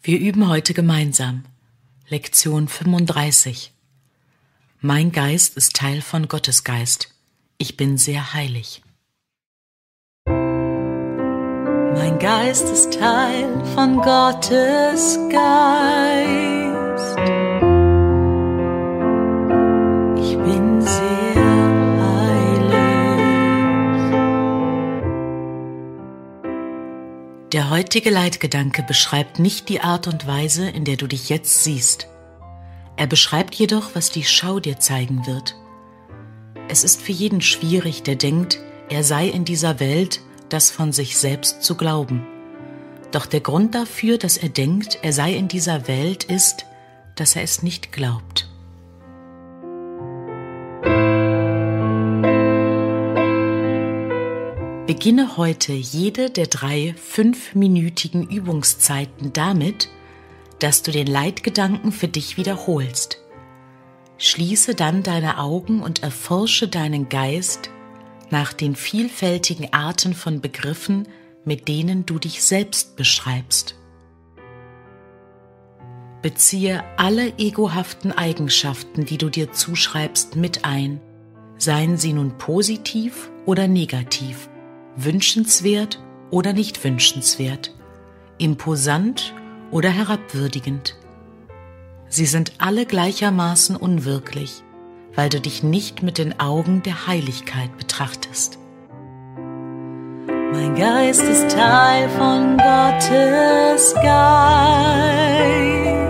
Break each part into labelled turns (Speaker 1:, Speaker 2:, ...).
Speaker 1: Wir üben heute gemeinsam. Lektion 35. Mein Geist ist Teil von Gottes Geist. Ich bin sehr heilig.
Speaker 2: Mein Geist ist Teil von Gottes Geist.
Speaker 1: Heutige Leitgedanke beschreibt nicht die Art und Weise, in der du dich jetzt siehst. Er beschreibt jedoch, was die Schau dir zeigen wird. Es ist für jeden schwierig, der denkt, er sei in dieser Welt, das von sich selbst zu glauben. Doch der Grund dafür, dass er denkt, er sei in dieser Welt, ist, dass er es nicht glaubt. Beginne heute jede der drei fünfminütigen Übungszeiten damit, dass du den Leitgedanken für dich wiederholst. Schließe dann deine Augen und erforsche deinen Geist nach den vielfältigen Arten von Begriffen, mit denen du dich selbst beschreibst. Beziehe alle egohaften Eigenschaften, die du dir zuschreibst, mit ein, seien sie nun positiv oder negativ, wünschenswert oder nicht wünschenswert, imposant oder herabwürdigend. Sie sind alle gleichermaßen unwirklich weil du dich nicht mit den Augen der Heiligkeit betrachtest.
Speaker 2: Mein Geist ist Teil von Gottes Geist.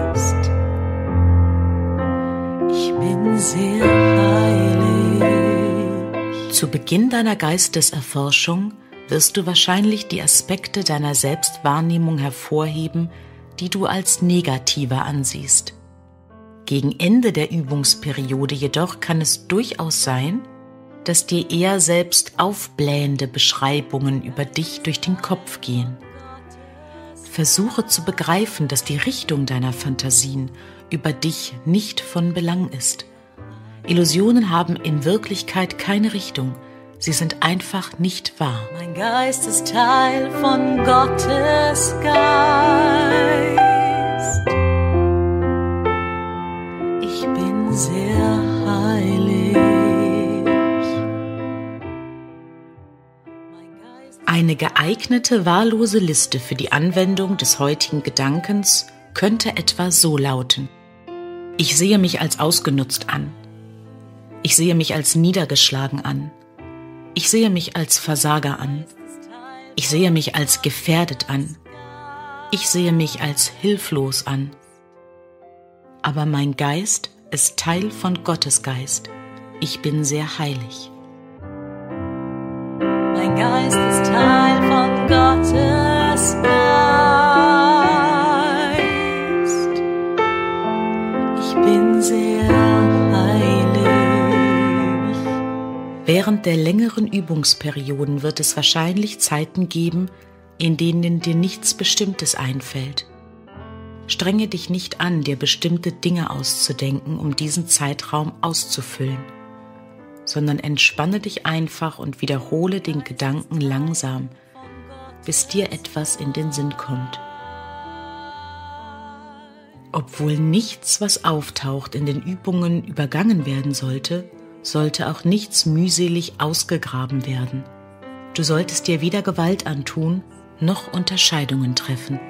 Speaker 1: Zu Beginn deiner Geisteserforschung wirst du wahrscheinlich die Aspekte deiner Selbstwahrnehmung hervorheben, die du als negativer ansiehst. Gegen Ende der Übungsperiode jedoch kann es durchaus sein, dass dir eher selbst aufblähende Beschreibungen über dich durch den Kopf gehen. Versuche zu begreifen, dass die Richtung deiner Fantasien über dich nicht von Belang ist. Illusionen haben in Wirklichkeit keine Richtung, sie sind einfach nicht wahr.
Speaker 2: Mein Geist ist Teil von Gottes Geist. sehr heilig.
Speaker 1: Eine geeignete wahllose Liste für die Anwendung des heutigen Gedankens könnte etwa so lauten. Ich sehe mich als ausgenutzt an. Ich sehe mich als niedergeschlagen an. Ich sehe mich als Versager an. Ich sehe mich als gefährdet an. Ich sehe mich als hilflos an. Aber mein Geist ist Teil von Gottes Geist. Ich bin sehr heilig.
Speaker 2: Mein Geist ist Teil von Gottes Geist.
Speaker 1: Während der längeren Übungsperioden wird es wahrscheinlich Zeiten geben, in denen dir nichts Bestimmtes einfällt Strenge dich nicht an, dir bestimmte Dinge auszudenken, um diesen Zeitraum auszufüllen, sondern entspanne dich einfach und wiederhole den Gedanken langsam, bis dir etwas in den Sinn kommt. Obwohl nichts, was auftaucht, in den Übungen übergangen werden sollte, sollte auch nichts mühselig ausgegraben werden. Du solltest dir weder Gewalt antun, noch Unterscheidungen treffen.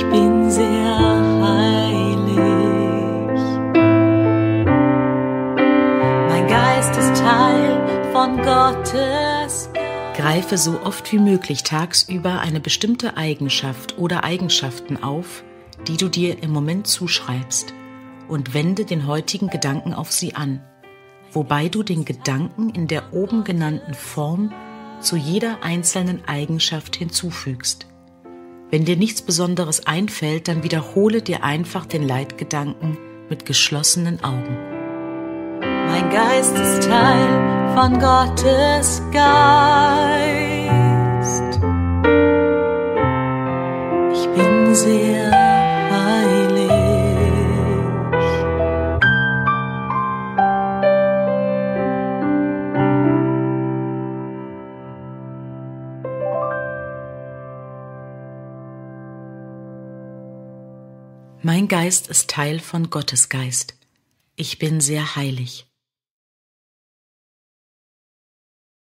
Speaker 2: ich bin sehr heilig. Mein Geist ist Teil von Gottes.
Speaker 1: Greife so oft wie möglich tagsüber eine bestimmte Eigenschaft oder Eigenschaften auf, die du dir im Moment zuschreibst, und wende den heutigen Gedanken auf sie an, wobei du den Gedanken in der oben genannten Form zu jeder einzelnen Eigenschaft hinzufügst. Wenn dir nichts Besonderes einfällt, dann wiederhole dir einfach den Leitgedanken mit geschlossenen Augen.
Speaker 2: Mein Geist ist Teil von Gottes Geist.
Speaker 1: Mein Geist ist Teil von Gottes Geist. Ich bin sehr heilig.